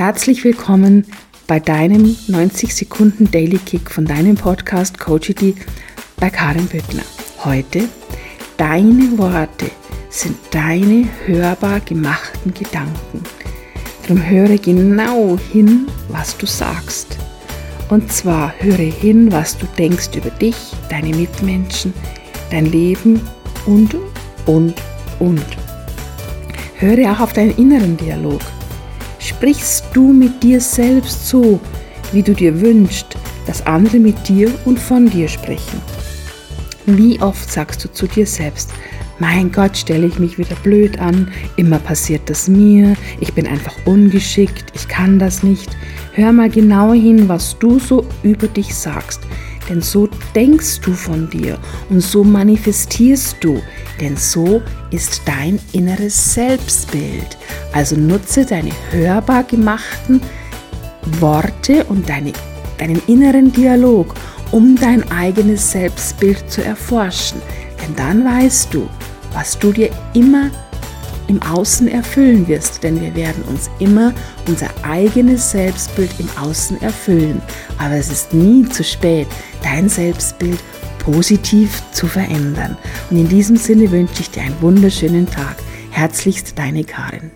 Herzlich willkommen bei deinem 90 Sekunden Daily Kick von deinem Podcast Coachity bei Karin Büttner. Heute, deine Worte sind deine hörbar gemachten Gedanken. Darum höre genau hin, was du sagst. Und zwar höre hin, was du denkst über dich, deine Mitmenschen, dein Leben und, und, und. Höre auch auf deinen inneren Dialog. Sprichst du mit dir selbst so, wie du dir wünschst, dass andere mit dir und von dir sprechen? Wie oft sagst du zu dir selbst, mein Gott, stelle ich mich wieder blöd an, immer passiert das mir, ich bin einfach ungeschickt, ich kann das nicht. Hör mal genau hin, was du so über dich sagst, denn so denkst du von dir und so manifestierst du, denn so ist dein inneres Selbstbild. Also nutze deine hörbar gemachten Worte und deine, deinen inneren Dialog, um dein eigenes Selbstbild zu erforschen. Denn dann weißt du, was du dir immer im Außen erfüllen wirst, denn wir werden uns immer unser eigenes Selbstbild im Außen erfüllen. Aber es ist nie zu spät, dein Selbstbild positiv zu verändern. Und in diesem Sinne wünsche ich dir einen wunderschönen Tag. Herzlichst deine Karin.